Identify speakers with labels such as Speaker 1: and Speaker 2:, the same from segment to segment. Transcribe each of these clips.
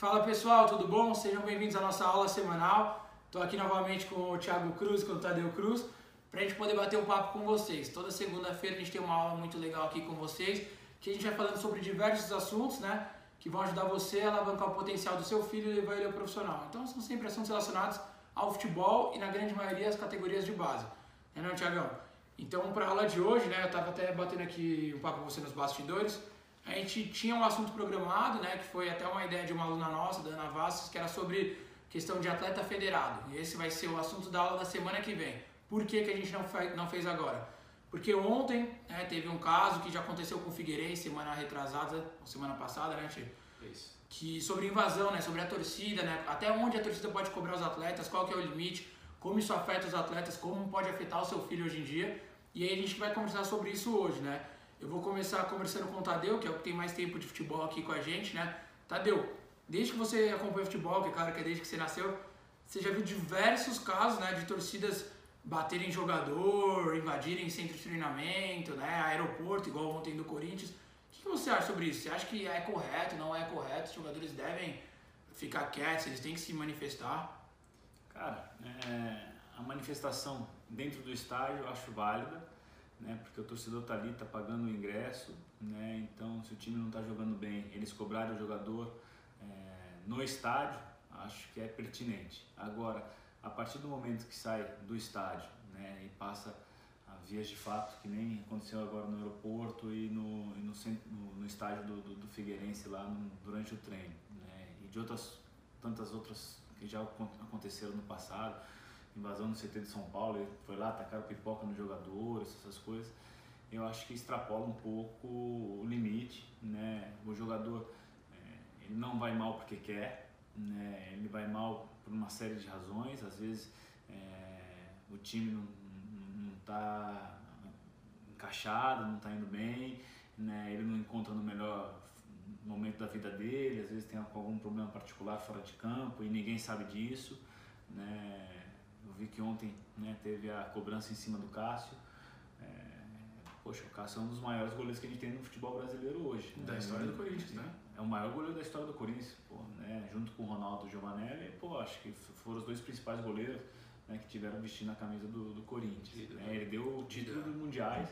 Speaker 1: Fala pessoal, tudo bom? Sejam bem-vindos à nossa aula semanal. Estou aqui novamente com o Thiago Cruz, com o Tadeu Cruz, para a gente poder bater um papo com vocês. Toda segunda-feira a gente tem uma aula muito legal aqui com vocês, que a gente vai falando sobre diversos assuntos, né? Que vão ajudar você a alavancar o potencial do seu filho e levar ele ao profissional. Então são sempre assuntos relacionados ao futebol e na grande maioria as categorias de base. É não, Thiagão? Então, para a aula de hoje, né, eu estava até batendo aqui um papo com você nos bastidores, a gente tinha um assunto programado, né, que foi até uma ideia de uma aluna nossa, da Ana Vassos, que era sobre questão de atleta federado. E esse vai ser o assunto da aula da semana que vem. Por que, que a gente não, fez, não fez agora? Porque ontem né, teve um caso que já aconteceu com o Figueirense, semana retrasada, semana passada, né, Tio?
Speaker 2: Isso.
Speaker 1: Que sobre invasão, né, sobre a torcida, né, até onde a torcida pode cobrar os atletas, qual que é o limite, como isso afeta os atletas, como pode afetar o seu filho hoje em dia. E aí a gente vai conversar sobre isso hoje, né? Eu vou começar conversando com o Tadeu, que é o que tem mais tempo de futebol aqui com a gente, né? Tadeu, desde que você acompanha futebol, que é claro que é desde que você nasceu, você já viu diversos casos, né, de torcidas baterem jogador, invadirem centro de treinamento, né, aeroporto, igual ontem do Corinthians. O que você acha sobre isso? Você acha que é correto, não é correto? Os jogadores devem ficar quietos, eles têm que se manifestar?
Speaker 2: Cara, é, a manifestação dentro do estádio eu acho válida, né? Porque o torcedor tá ali, tá pagando o ingresso, né? Então, se o time não tá jogando bem, eles cobrarem o jogador é, no estádio, acho que é pertinente. Agora, a partir do momento que sai do estádio, né? E passa a vias de fato, que nem aconteceu agora no aeroporto e no, e no, no, no, estádio do, do, do Figueirense lá no, durante o treino, né? E de outras tantas outras que já aconteceram no passado invasão no CT de São Paulo, foi lá, atacaram pipoca nos jogadores, essas coisas. Eu acho que extrapola um pouco o limite, né? O jogador é, ele não vai mal porque quer, né? Ele vai mal por uma série de razões. Às vezes é, o time não está encaixado, não está indo bem, né? Ele não encontra no melhor momento da vida dele. Às vezes tem algum problema particular fora de campo e ninguém sabe disso, né? Vi que ontem né, teve a cobrança em cima do Cássio. É, poxa, o Cássio é um dos maiores goleiros que a gente tem no futebol brasileiro hoje.
Speaker 1: Da né? história do Corinthians, né?
Speaker 2: É o maior goleiro da história do Corinthians, pô, né? junto com o Ronaldo Giovanelli. Pô, acho que foram os dois principais goleiros né, que tiveram vestindo a camisa do, do Corinthians. Né? Ele deu o título do Mundiais,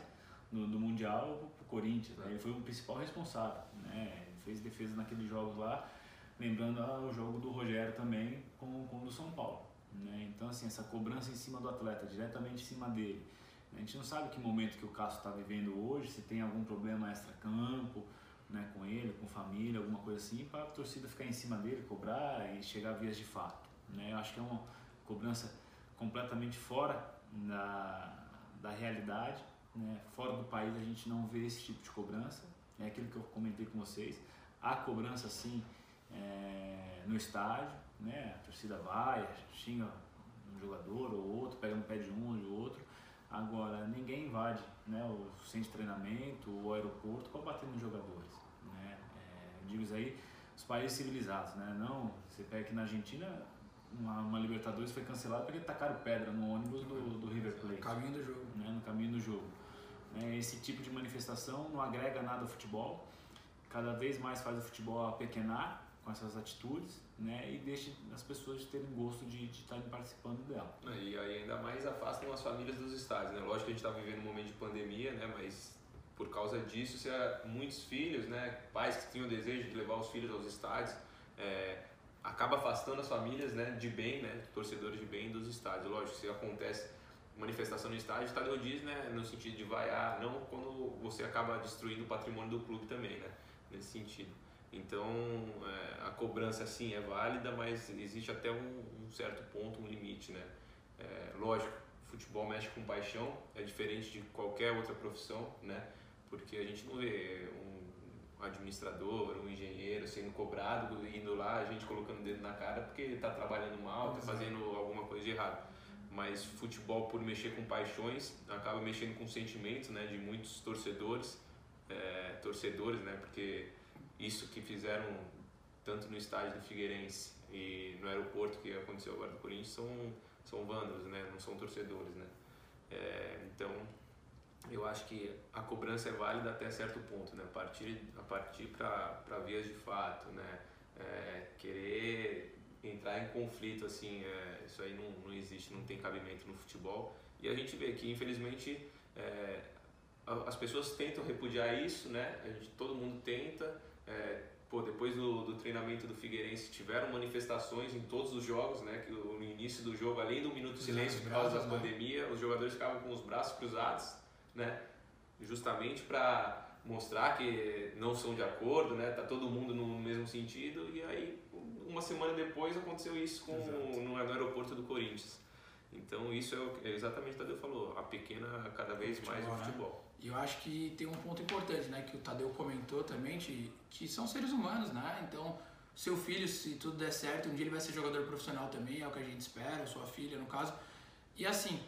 Speaker 2: do, do Mundial pro Corinthians. Né? Ele foi o principal responsável. Né? Ele fez defesa naqueles jogos lá, lembrando ah, o jogo do Rogério também com, com o do São Paulo. Né? Então, assim, essa cobrança em cima do atleta, diretamente em cima dele. A gente não sabe que momento que o Cássio está vivendo hoje, se tem algum problema extra-campo, né, com ele, com família, alguma coisa assim, para a torcida ficar em cima dele, cobrar e chegar a vias de fato. Né? Eu acho que é uma cobrança completamente fora da, da realidade. Né? Fora do país a gente não vê esse tipo de cobrança. É aquilo que eu comentei com vocês. Há cobrança sim é, no estádio, né? A torcida vai, xinga um jogador ou outro, pega no pé de um ou de outro. Agora, ninguém invade né, o centro de treinamento, o aeroporto para bater nos jogadores. Né? É, digo isso aí, os países civilizados, né? Não, você pega aqui na Argentina, uma, uma Libertadores foi cancelada porque tacaram pedra no ônibus do, do River Plate. No
Speaker 1: caminho do jogo.
Speaker 2: Né, no caminho do jogo. É, esse tipo de manifestação não agrega nada ao futebol, cada vez mais faz o futebol apequenar com essas atitudes, né, e deixe as pessoas terem gosto de, estarem participando dela.
Speaker 3: É, e aí ainda mais afastam as famílias dos estádios, né? Lógico que a gente está vivendo um momento de pandemia, né, mas por causa disso, se muitos filhos, né, pais que tinham o desejo de levar os filhos aos estádios, é, acaba afastando as famílias, né, de bem, né, torcedores de bem dos estádios. Lógico, se acontece manifestação no estádio, o Tadeu diz, né, no sentido de vaiar, não quando você acaba destruindo o patrimônio do clube também, né, nesse sentido. Então, é, a cobrança sim é válida, mas existe até um, um certo ponto, um limite, né? É, lógico, futebol mexe com paixão, é diferente de qualquer outra profissão, né? Porque a gente não vê um administrador, um engenheiro sendo cobrado, indo lá, a gente colocando o dedo na cara porque está trabalhando mal, está fazendo alguma coisa de errado. Mas futebol, por mexer com paixões, acaba mexendo com sentimentos, né? De muitos torcedores, é, torcedores, né? Porque isso que fizeram tanto no estádio do Figueirense e no aeroporto que aconteceu agora do Corinthians são, são vândalos, né? não são torcedores. Né? É, então, eu acho que a cobrança é válida até certo ponto, né? a partir, a partir para vias de fato, né? é, querer entrar em conflito, assim, é, isso aí não, não existe, não tem cabimento no futebol. E a gente vê que, infelizmente, é, as pessoas tentam repudiar isso, né? A gente, todo mundo tenta. Pô, depois do, do, treinamento do Figueirense tiveram manifestações em todos os jogos, né? Que no início do jogo, além do minuto de silêncio por causa da né? pandemia, os jogadores ficavam com os braços cruzados, né? Justamente para mostrar que não são de acordo, né? Tá todo mundo no mesmo sentido e aí uma semana depois aconteceu isso com no, no aeroporto do Corinthians. Então isso é, é exatamente o que o Tadeu falou, a pequena cada vez futebol, mais o futebol. Né?
Speaker 1: E eu acho que tem um ponto importante, né, que o Tadeu comentou também, que, são seres humanos, né? Então, seu filho, se tudo der certo, um dia ele vai ser jogador profissional também, é o que a gente espera, sua filha no caso. E assim,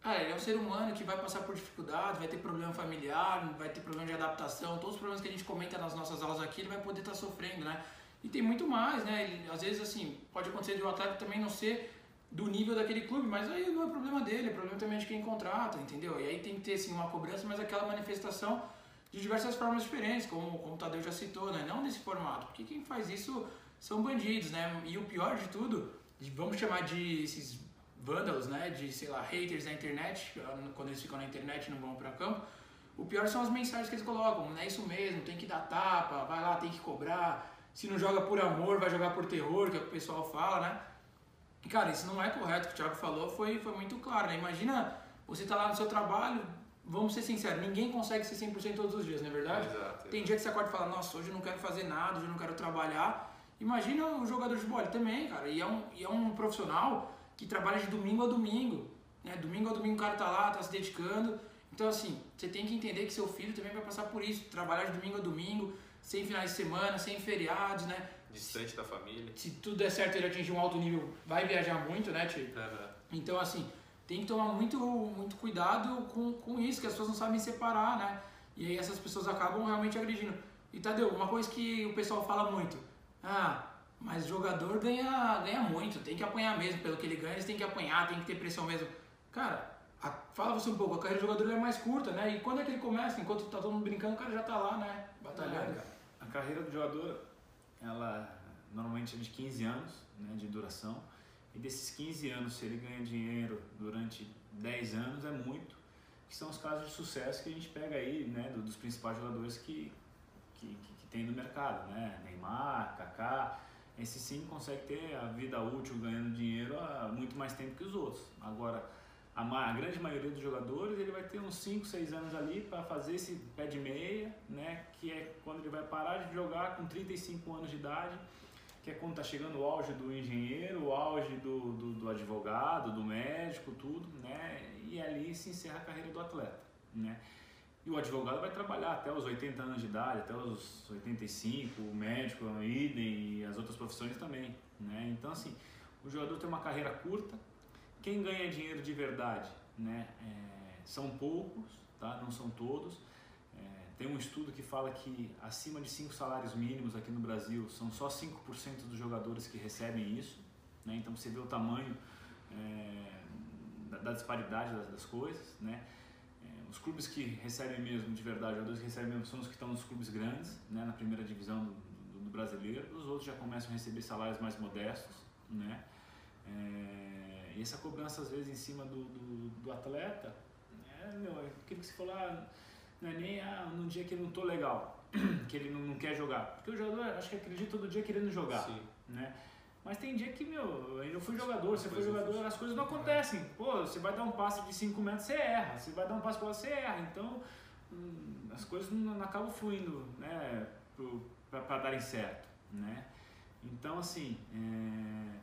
Speaker 1: cara, ele é um ser humano que vai passar por dificuldades, vai ter problema familiar, vai ter problema de adaptação, todos os problemas que a gente comenta nas nossas aulas aqui, ele vai poder estar tá sofrendo, né? E tem muito mais, né? Ele, às vezes, assim, pode acontecer de um atleta também não ser do nível daquele clube, mas aí não é problema dele, é problema também de quem contrata, entendeu? E aí tem que ter assim, uma cobrança, mas aquela manifestação de diversas formas diferentes, como, como o Tadeu já citou, né? Não nesse formato, porque quem faz isso são bandidos, né? E o pior de tudo, vamos chamar de esses vândalos, né? De, sei lá, haters da internet, quando eles ficam na internet e não vão para campo, o pior são as mensagens que eles colocam, é isso mesmo, tem que dar tapa, vai lá, tem que cobrar, se não joga por amor, vai jogar por terror, que é o que o pessoal fala, né? E, cara, isso não é correto. O que o Thiago falou foi, foi muito claro, né? Imagina você tá lá no seu trabalho, vamos ser sinceros, ninguém consegue ser 100% todos os dias, não é verdade?
Speaker 3: Exato,
Speaker 1: Tem dia que você acorda e fala, nossa, hoje eu não quero fazer nada, hoje eu não quero trabalhar. Imagina o jogador de bola também, cara. E é um, e é um profissional que trabalha de domingo a domingo. Né? Domingo a domingo o cara tá lá, tá se dedicando. Então, assim, você tem que entender que seu filho também vai passar por isso. Trabalhar de domingo a domingo, sem finais de semana, sem feriados, né?
Speaker 3: Distante da família.
Speaker 1: Se tudo der certo ele atingir um alto nível, vai viajar muito, né, Tio?
Speaker 3: Uhum.
Speaker 1: Então, assim, tem que tomar muito, muito cuidado com, com isso, que as pessoas não sabem separar, né? E aí essas pessoas acabam realmente agredindo. E Tadeu, uma coisa que o pessoal fala muito, ah, mas jogador ganha, ganha muito, tem que apanhar mesmo, pelo que ele ganha, eles têm que apanhar, tem que ter pressão mesmo. Cara, a, fala você um pouco, a carreira do jogador é mais curta, né? E quando é que ele começa? Enquanto tá todo mundo brincando, o cara já tá lá, né? Batalhando. É,
Speaker 2: a carreira do jogador, ela normalmente é de 15 anos né, de duração. E desses 15 anos, se ele ganha dinheiro durante 10 anos, é muito. Que são os casos de sucesso que a gente pega aí, né, dos principais jogadores que, que, que, que tem no mercado, né? Neymar, Kaká. Esse sim consegue ter a vida útil ganhando dinheiro há muito mais tempo que os outros. Agora, a, a, grande maioria dos jogadores ele vai ter uns 5, 6 anos ali para fazer esse pé de meia, né? que é quando ele vai parar de jogar com 35 anos de idade, que é quando está chegando o auge do engenheiro, o auge do, do, do, advogado, do médico, tudo, né? e ali se encerra a carreira do atleta. Né? E o advogado vai trabalhar até os 80 anos de idade, até os 85, o médico, o idem e as outras profissões também. Né? Então, assim, o jogador tem uma carreira curta, quem ganha dinheiro de verdade né, é, são poucos, tá? não são todos. É, tem um estudo que fala que acima de 5 salários mínimos aqui no Brasil são só 5% dos jogadores que recebem isso. Né? Então você vê o tamanho é, da, da, disparidade das, das coisas. Né? É, os clubes que recebem mesmo de verdade, os que recebem mesmo são os que estão nos clubes grandes, né? na primeira divisão do, do, do brasileiro. Os outros já começam a receber salários mais modestos. Né? É, e essa cobrança, às vezes, em cima do, do, do atleta, é, meu, é aquilo que você falou, ah, não é nem ah, num dia que ele não tô legal, que ele não, não, quer jogar. Porque o jogador, acho que acredita todo dia querendo jogar. Sim. Né? Mas tem dia que, meu, eu fui jogador, você foi jogador, as coisas não acontecem. Pô, você vai dar um passe de 5 metros, você erra. Você vai dar um passe para você erra. Então, hum, as coisas não, não, acabam fluindo, né, para darem certo, né? Então, assim, é,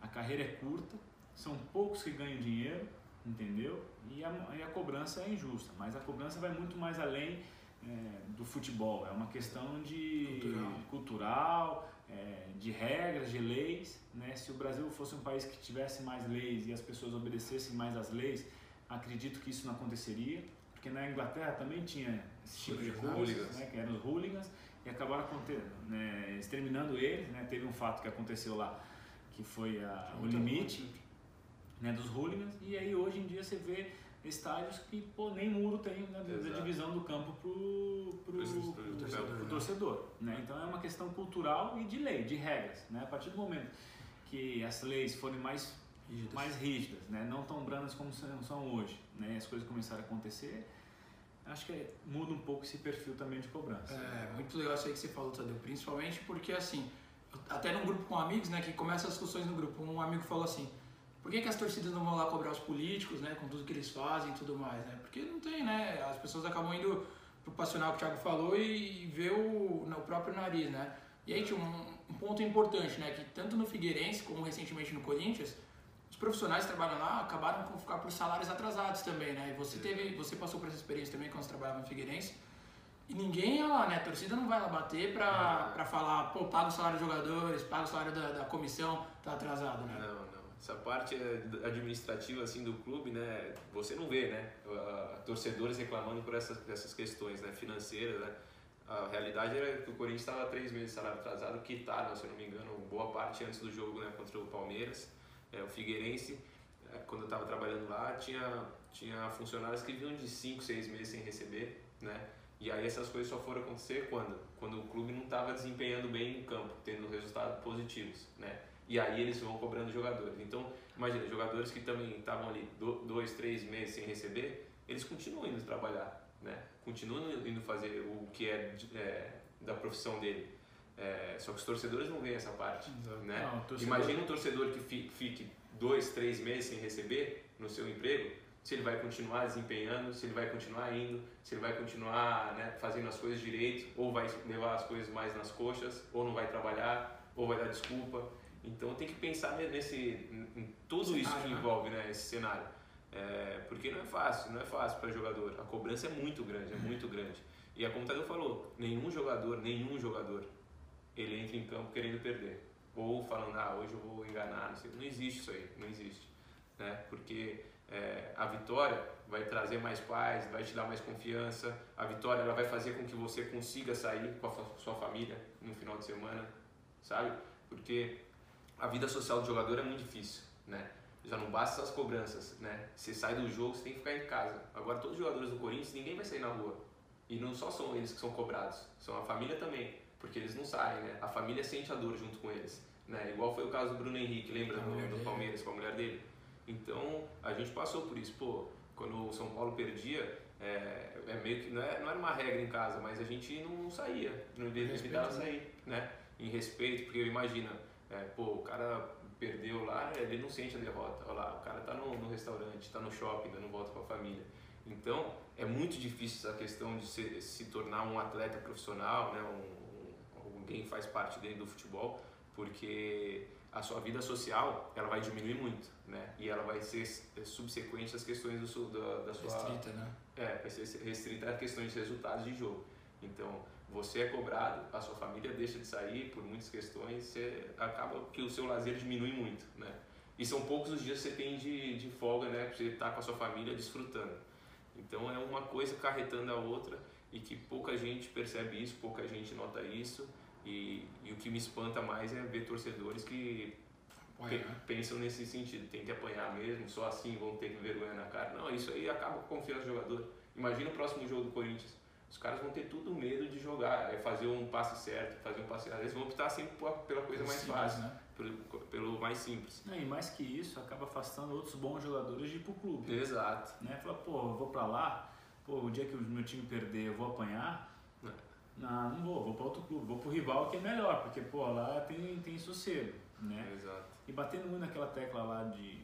Speaker 2: a carreira é curta, são poucos que ganham dinheiro, entendeu? E a, e a cobrança é injusta, mas a cobrança vai muito mais além é, do futebol, é uma questão de cultural, cultural é, de regras, de leis. Né? Se o Brasil fosse um país que tivesse mais leis e as pessoas obedecessem mais às leis, acredito que isso não aconteceria, porque na Inglaterra também tinha esse tipo de coisas, né? que eram os hooligans, e acabaram né, exterminando eles. Né? Teve um fato que aconteceu lá, que foi a, o limite né, dos hooligans, e aí hoje em dia você vê estádios que pô, nem muro tem né, da divisão do campo pro, pro,
Speaker 3: Pro- pro-
Speaker 2: pro-
Speaker 3: pro
Speaker 1: torcedor,
Speaker 2: pro
Speaker 1: né?
Speaker 2: torcedor. Né? Então é uma questão cultural e de lei, de regras. Né? A partir do momento que as leis forem mais,
Speaker 1: Rígidas.
Speaker 2: mais rígidas, né? não tão brandas como são hoje, né? as coisas começarem a acontecer, acho que muda um pouco esse perfil também de cobrança.
Speaker 1: É, muito legal isso aí que você falou, Tadeu. Principalmente porque, assim, até num grupo com amigos, né, que começa as discussões no grupo, um amigo falou assim, por que, que as torcidas não vão lá cobrar os políticos, né, com tudo que eles fazem e tudo mais, né? Porque não tem, né? As pessoas acabam indo pro passional que o Thiago falou e ver o, no próprio nariz, né? E aí tinha um, um ponto importante, né, que tanto no Figueirense como recentemente no Corinthians, os profissionais que trabalham lá acabaram com ficar por salários atrasados também, né? E você teve, você passou por essa experiência também quando você trabalhava no Figueirense. E ninguém ia lá, né? A torcida não vai lá bater pra, pra falar, pô, paga o salário dos jogadores, paga o salário da, da comissão, tá atrasado, né?
Speaker 3: Não, não. Essa parte eh, administrativa assim do clube, né? Você não vê, né? Torcedores reclamando por essas, essas questões, né? Financeiras, né? A realidade era que o Corinthians estava três meses de salário atrasado, quitaram, se eu não me engano, boa parte antes do jogo, né? Contra o Palmeiras, É, o Figueirense. eh, Quando eu estava trabalhando lá, tinha tinha funcionários que vinham de cinco, seis meses sem receber, né? E aí essas coisas só foram acontecer quando? Quando o clube não estava desempenhando bem em campo, tendo resultados positivos, né? E aí eles vão cobrando jogadores. Então, imagina, jogadores que também estavam ali do- dois, três meses sem receber, eles continuam indo trabalhar, né? Continuam indo fazer o que é, é, da profissão dele. É, só que os torcedores não veem essa parte, né?
Speaker 2: Não, torcedor-
Speaker 3: Imagina um torcedor que fi- fique dois, três meses sem receber no seu emprego, se ele vai continuar desempenhando, se ele vai continuar indo, se ele vai continuar né, fazendo as coisas direito, ou vai levar as coisas mais nas coxas, ou não vai trabalhar, ou vai dar desculpa. Então tem que pensar ne- nesse, em tudo isso que
Speaker 1: né?
Speaker 3: envolve né, esse cenário. É, porque não é fácil, não é fácil para jogador. A cobrança é muito grande, é muito grande. E é como o Tadeu falou, nenhum jogador, nenhum jogador, ele entra em campo querendo perder. Ou falando, ah, hoje eu vou enganar, não sei. Não existe isso aí, não existe. Né? Porque é, a vitória vai trazer mais paz, vai te dar mais confiança. A vitória ela vai fazer com que você consiga sair com a sua família no final de semana, sabe? Porque a vida social do jogador é muito difícil, né? Já não basta as cobranças, né? Você sai do jogo, você tem que ficar em casa. Agora todos os jogadores do Corinthians, ninguém vai sair na rua. E não só são eles que são cobrados, são a família também, porque eles não saem, né? A família sente a dor junto com eles, né? Igual foi o caso do Bruno Henrique, lembra do, do. Palmeiras com a mulher dele? Então a gente passou por isso, pô. Quando o São Paulo perdia, é, é meio que não, é, não era uma regra em casa, mas a gente não saía, não evitava
Speaker 1: né?
Speaker 3: sair, né? Em respeito, porque imagina, é, pô, o cara perdeu lá, ele não sente a derrota. Olha lá, o cara tá no, no restaurante, tá no shopping, dando volta com a família. Então, é muito difícil essa questão de se, se tornar um atleta profissional, né? Um, um- alguém faz parte dentro do futebol, porque a sua vida social ela vai diminuir muito, né? E ela vai ser subsequente às questões do, da, da sua
Speaker 1: Restrita, né?
Speaker 3: é, vai ser restrita a questões de resultados de jogo. Então, você é cobrado, a sua família deixa de sair por muitas questões, você acaba que o seu lazer diminui muito, né? E são poucos os dias que você tem de, de folga, né? Pra você estar com a sua família desfrutando. Então, é uma coisa carretando a outra e que pouca gente percebe isso, pouca gente nota isso. E, e o que me espanta mais é ver torcedores que
Speaker 1: né?
Speaker 3: pensam nesse sentido, tem que apanhar mesmo, só assim vão ter vergonha na cara. Não, isso aí acaba com a confiança do jogador. Imagina o próximo jogo do Corinthians. Os caras vão ter tudo medo de jogar, é fazer um passe certo, fazer um passe errado. Eles vão optar sempre pela coisa mais
Speaker 1: Simples,
Speaker 3: fácil,
Speaker 1: né?
Speaker 3: pelo, pelo mais simples.
Speaker 2: Não, e mais que isso, acaba afastando outros bons jogadores de ir pro clube.
Speaker 3: Exato.
Speaker 2: Né? Fala, pô, eu vou pra lá, pô, o dia que o meu time perder eu vou apanhar.
Speaker 3: É.
Speaker 2: Não, não vou, vou pra outro clube, vou pro rival que é melhor, porque pô, lá tem, tem sossego, né?
Speaker 3: Exato.
Speaker 2: E batendo muito naquela tecla lá de,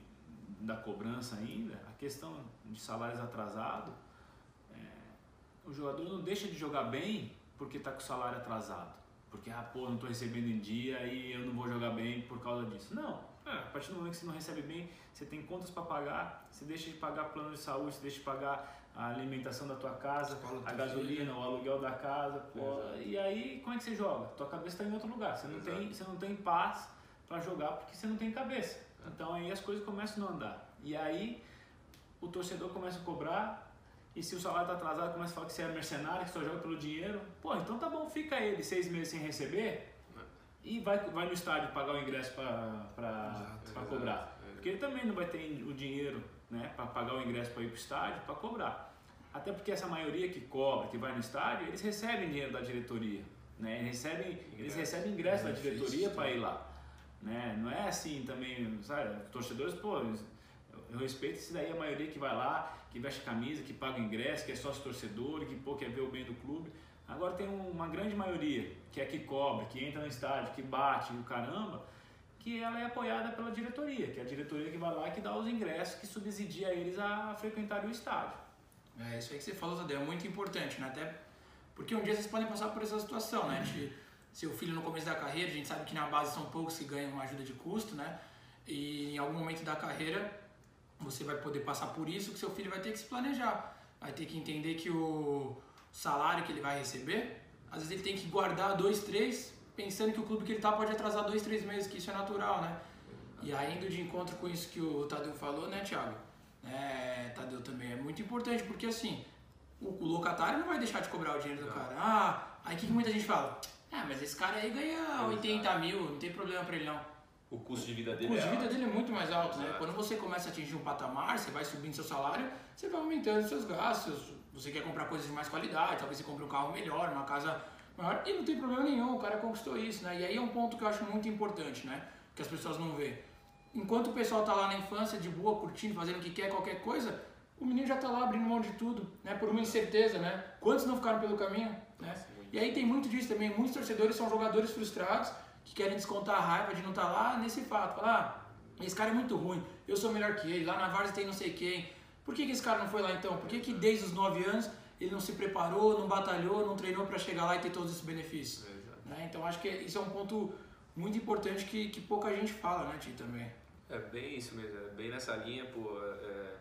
Speaker 2: da cobrança ainda, a questão de salários atrasados, é, o jogador não deixa de jogar bem porque está com o salário atrasado. Porque, ah, pô, não estou recebendo em dia e eu não vou jogar bem por causa disso. Não. É, a partir do momento que você não recebe bem, você tem contas para pagar, você deixa de pagar plano de saúde, você deixa de pagar a alimentação da tua casa, a gasolina, o aluguel da casa, pô, e aí como é que você joga? Tua cabeça está em outro lugar, você não,
Speaker 3: Exato.
Speaker 2: tem, você não tem paz para jogar porque você não tem cabeça. Então aí as coisas começam a não andar. E aí o torcedor começa a cobrar, e se o salário está atrasado, começa a falar que você é mercenário, que só joga pelo dinheiro. Pô, então tá bom, fica ele seis meses sem receber e vai, vai no estádio pagar o ingresso para cobrar.
Speaker 3: É.
Speaker 2: Porque ele também não vai ter o dinheiro né, para pagar o ingresso para ir para o estádio, para cobrar. Até porque essa maioria que cobra, que vai no estádio, eles recebem dinheiro da diretoria, né? Eles recebem, eles recebem ingresso da diretoria para ir lá, né? Não é assim também, sabe? Torcedores, pô, eu respeito isso daí a maioria que vai lá, que veste camisa, que paga ingresso, que é sócio torcedor, que pô, quer ver o bem do clube. Agora tem uma grande maioria que é que cobra, que entra no estádio, que bate, o caramba, que ela é apoiada pela diretoria, que é a diretoria que vai lá e que dá os ingressos, que subsidia eles a frequentar o estádio.
Speaker 1: É isso aí que você falou, Tadeu, é muito importante, né? Até porque um dia vocês podem passar por essa situação, né? De seu filho no começo da carreira, a gente sabe que na base são poucos que ganham ajuda de custo, né? E em algum momento da carreira você vai poder passar por isso, que seu filho vai ter que se planejar, vai ter que entender que o salário que ele vai receber, às vezes ele tem que guardar dois, três, pensando que o clube que ele está pode atrasar dois, três meses, que isso é natural, né? E ainda de encontro com isso que o Tadeu falou, né, Thiago? É, Tadeu também é muito importante, porque assim, o, locatário não vai deixar de cobrar o dinheiro do cara. Ah, aí que muita gente fala? Ah, mas esse cara aí ganha 80 mil, não tem problema pra ele não.
Speaker 4: O custo de vida dele,
Speaker 1: o custo
Speaker 4: é
Speaker 1: de vida dele é muito mais alto, né? Quando você começa a atingir um patamar, você vai subindo seu salário, você vai aumentando seus gastos. Você quer comprar coisas de mais qualidade, talvez você compre um carro melhor, uma casa maior, e não tem problema nenhum, o cara conquistou isso, né? E aí é um ponto que eu acho muito importante, né? Que as pessoas não vê. Enquanto o pessoal tá lá na infância, de boa, curtindo, fazendo o que quer, qualquer coisa, o menino já tá lá abrindo mão de tudo, né? Por uma incerteza, né? Quantos não ficaram pelo caminho, né? E aí tem muito disso também. Muitos torcedores são jogadores frustrados que querem descontar a raiva de não estar tá lá nesse fato. Falar, ah, esse cara é muito ruim, eu sou melhor que ele, lá na Várzea tem não sei quem. Por que, que esse cara não foi lá então? Por que, que desde os 9 anos ele não se preparou, não batalhou, não treinou para chegar lá e ter todos esses benefícios? É, né? Então acho que isso é um ponto muito importante que, que pouca gente fala, né, Ti, também.
Speaker 4: É bem isso mesmo, é bem nessa linha, pô, é,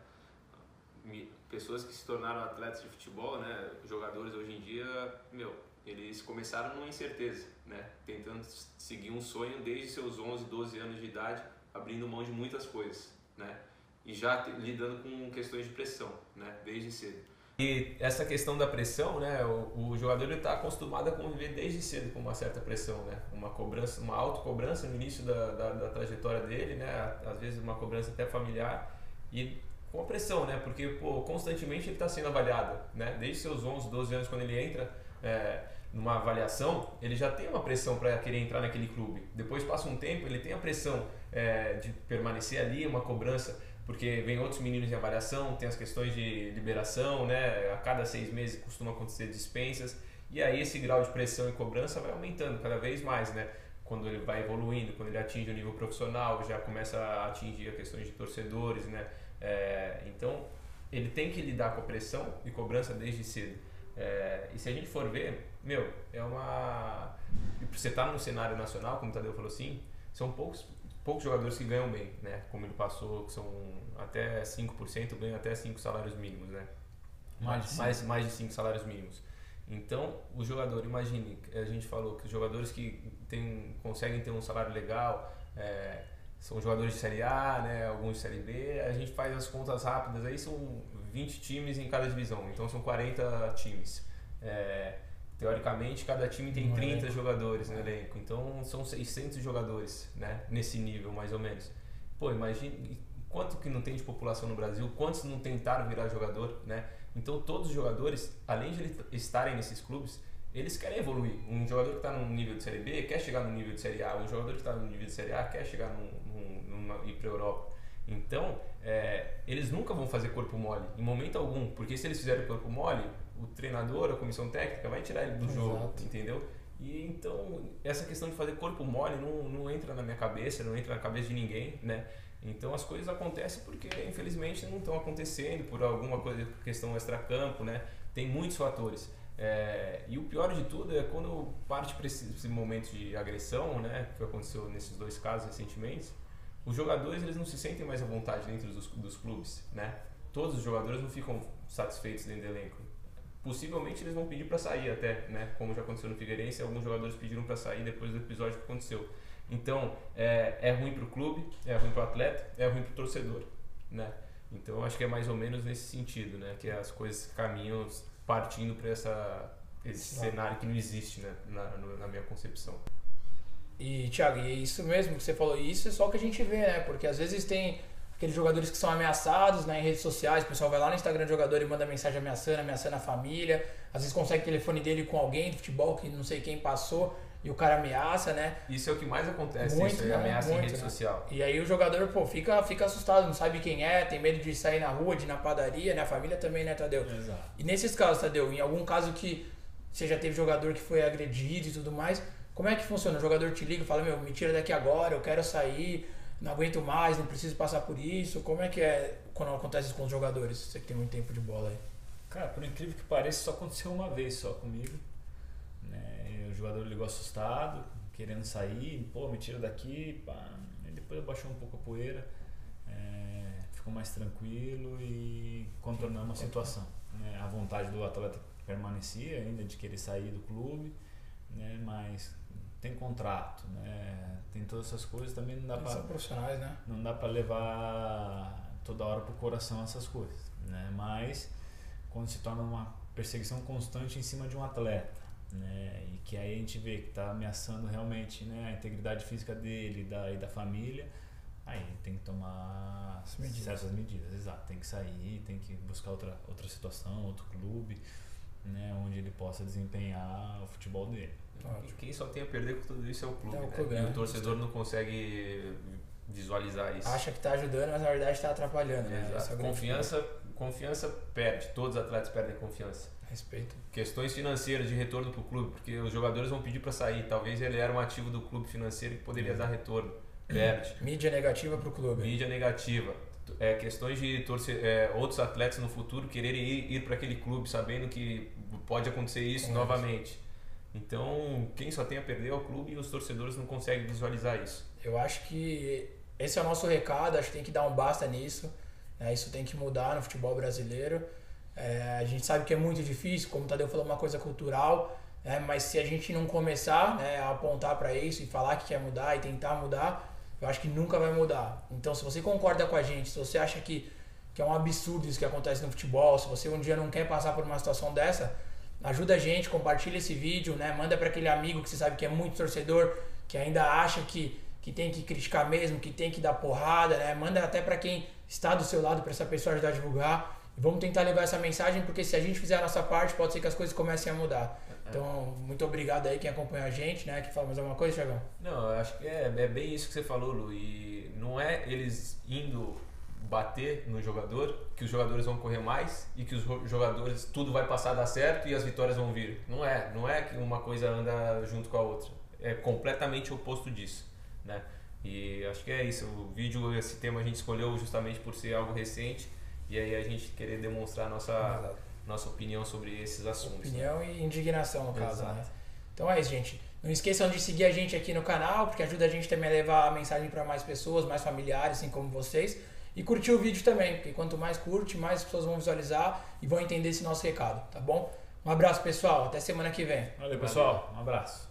Speaker 4: pessoas que se tornaram atletas de futebol, né, jogadores hoje em dia, meu, eles começaram numa incerteza, né, tentando seguir um sonho desde seus 11, 12 anos de idade, abrindo mão de muitas coisas, né, e já lidando com questões de pressão, né, desde cedo.
Speaker 3: E essa questão da pressão, né, o, o jogador está acostumado a conviver desde cedo com uma certa pressão, né, uma cobrança, uma autocobrança no início da, da, da trajetória dele, né, às vezes uma cobrança até familiar. E com a pressão, né, porque pô, constantemente ele está sendo avaliado, né, desde seus 11, 12 anos quando ele entra é, numa avaliação, ele já tem uma pressão para querer entrar naquele clube. Depois passa um tempo, ele tem a pressão é, de permanecer ali, uma cobrança porque vem outros meninos em avaliação, tem as questões de liberação, né? A cada seis meses costuma acontecer dispensas e aí esse grau de pressão e cobrança vai aumentando cada vez mais, né? Quando ele vai evoluindo, quando ele atinge o nível profissional, já começa a atingir a questões de torcedores, né? É, então ele tem que lidar com a pressão e cobrança desde cedo. É, e se a gente for ver, meu, é uma. Você está no cenário nacional, como o Tadeu falou assim, são poucos poucos jogadores que ganham bem, né? Como ele passou, que são até 5%, ganham até 5 salários mínimos, né? Mais, mais, mais de 5 salários mínimos. Então, o jogador, imagine, a gente falou que os jogadores que tem, conseguem ter um salário legal é, são jogadores de Série A, né, alguns de Série B, a gente faz as contas rápidas, aí são 20 times em cada divisão, então são 40 times. É, Teoricamente, cada time tem no 30 elenco. jogadores no elenco, então são 600 jogadores, né? Nesse nível, mais ou menos. Pô, imagine quanto que não tem de população no Brasil, quantos não tentaram virar jogador, né? Então, todos os jogadores, além de estarem nesses clubes, eles querem evoluir. Um jogador que está no nível de Série B quer chegar no nível de Série A, um jogador que está no nível de Série A quer chegar num, num, numa, ir para a Europa. Então, é, eles nunca vão fazer corpo mole, em momento algum, porque se eles fizerem corpo mole, o treinador, a comissão técnica vai tirar ele do Exato. jogo, entendeu? E então, essa questão de fazer corpo mole não, não entra na minha cabeça, não entra na cabeça de ninguém, né? Então as coisas acontecem porque infelizmente não estão acontecendo por alguma coisa, questão extra-campo, né? Tem muitos fatores. É, e o pior de tudo é quando parte para esse, momento de agressão, né? Que aconteceu nesses dois casos recentemente, os jogadores eles não se sentem mais à vontade dentro dos, dos clubes, né? Todos os jogadores não ficam satisfeitos dentro do elenco possivelmente eles vão pedir para sair até, né? Como já aconteceu no Figueirense, alguns jogadores pediram para sair depois do episódio que aconteceu. Então, é, é ruim para o clube, é ruim para o atleta, é ruim para o torcedor, né? Então, acho que é mais ou menos nesse sentido, né? Que as coisas caminham partindo para essa esse cenário que não existe, né? Na, na minha concepção.
Speaker 1: E, Thiago, e é isso mesmo que você falou, isso é só o que a gente vê, né? Porque às vezes tem aqueles jogadores que são ameaçados né, em redes sociais, o pessoal vai lá no Instagram do jogador e manda mensagem ameaçando, ameaçando a família, às vezes consegue o telefone dele com alguém do futebol que não sei quem passou e o cara ameaça, né?
Speaker 3: Isso é o que mais acontece,
Speaker 1: Muito,
Speaker 3: isso aí,
Speaker 1: né?
Speaker 3: ameaça
Speaker 1: Muito,
Speaker 3: em rede
Speaker 1: né?
Speaker 3: social.
Speaker 1: E aí o jogador, pô, fica, fica assustado, não sabe quem é, tem medo de sair na rua, de ir na padaria, né? A família também, né, Tadeu?
Speaker 2: Exato.
Speaker 1: E nesses casos, Tadeu, em algum caso que você já teve jogador que foi agredido e tudo mais, como é que funciona? O jogador te liga e fala, meu, me tira daqui agora, eu quero sair, não aguento mais, não preciso passar por isso. Como é que é quando acontece isso com os jogadores? Você que tem muito tempo de bola aí.
Speaker 2: Cara, por incrível que pareça, só aconteceu uma vez só comigo. O jogador ligou assustado, querendo sair, pô, me tira daqui, pá. E depois abaixou um pouco a poeira, é, ficou mais tranquilo e contornamos a situação. Né? A vontade do atleta permanecia ainda de querer sair do clube, né? mas tem contrato, né? tem todas essas coisas, também não dá para
Speaker 1: são profissionais, né?
Speaker 2: não dá para levar toda hora pro coração essas coisas, né? Mas quando se torna uma perseguição constante em cima de um atleta, né? E que aí a gente vê que está ameaçando realmente, né, a integridade física dele da, e da família, aí tem que tomar
Speaker 1: As medidas.
Speaker 2: certas medidas, exato. Tem que sair, tem que buscar outra outra situação, outro clube, né, onde ele possa desempenhar o futebol dele.
Speaker 3: E quem só tem a perder com tudo isso é o clube.
Speaker 1: É o
Speaker 3: né?
Speaker 1: clube,
Speaker 3: e
Speaker 1: né?
Speaker 3: o torcedor não consegue visualizar isso.
Speaker 1: Acha que tá ajudando, mas na verdade tá atrapalhando, né? É
Speaker 3: Confiança, confiança perde. Todos os atletas perdem confiança.
Speaker 1: Respeito.
Speaker 3: Questões financeiras de retorno para o clube, porque os jogadores vão pedir para sair. Talvez ele era um ativo do clube financeiro que poderia dar retorno. Perde.
Speaker 1: Mídia negativa pro clube.
Speaker 3: Mídia negativa. É, questões de torcer, é, outros atletas no futuro quererem ir, ir para aquele clube sabendo que pode acontecer isso
Speaker 1: Com
Speaker 3: novamente. Então, quem só tem a perder é o clube e os torcedores não conseguem visualizar isso.
Speaker 1: Eu acho que esse é o nosso recado, acho que tem que dar um basta nisso. Né? Isso tem que mudar no futebol brasileiro. É, a gente sabe que é muito difícil, como o Tadeu falou, uma coisa cultural, né? mas se a gente não começar né, a apontar para isso e falar que quer mudar e tentar mudar, eu acho que nunca vai mudar. Então, se você concorda com a gente, se você acha que, que é um absurdo isso que acontece no futebol, se você um dia não quer passar por uma situação dessa, ajuda a gente, compartilha esse vídeo, né? Manda para aquele amigo que você sabe que é muito torcedor, que ainda acha que, que tem que criticar mesmo, que tem que dar porrada, né? Manda até para quem está do seu lado para essa pessoa ajudar a divulgar. Vamos tentar levar essa mensagem, porque se a gente fizer a nossa parte, pode ser que as coisas comecem a mudar. Então, muito obrigado aí quem acompanha a gente, né? Que fala mais alguma coisa, Thiagão?
Speaker 3: Não, eu acho que é, é bem isso que você falou, Lu. E não é eles indo bater no jogador que os jogadores vão correr mais e que os jogadores tudo vai passar a dar certo e as vitórias vão vir. Não é, não é que uma coisa anda junto com a outra. É completamente oposto disso, né? E acho que é isso. O vídeo, esse tema a gente escolheu justamente por ser algo recente e aí a gente querer demonstrar nossa nossa opinião sobre esses assuntos. né?
Speaker 1: Opinião e indignação, no caso,
Speaker 3: Exato.
Speaker 1: né? Então é isso, gente. Não esqueçam de seguir a gente aqui no canal, porque ajuda a gente também a levar a mensagem para mais pessoas, mais familiares, assim como vocês. E curtir o vídeo também, porque quanto mais curte, mais pessoas vão visualizar e vão entender esse nosso recado, tá bom? Um abraço, pessoal. Até semana que vem.
Speaker 2: Valeu, pessoal. Um abraço.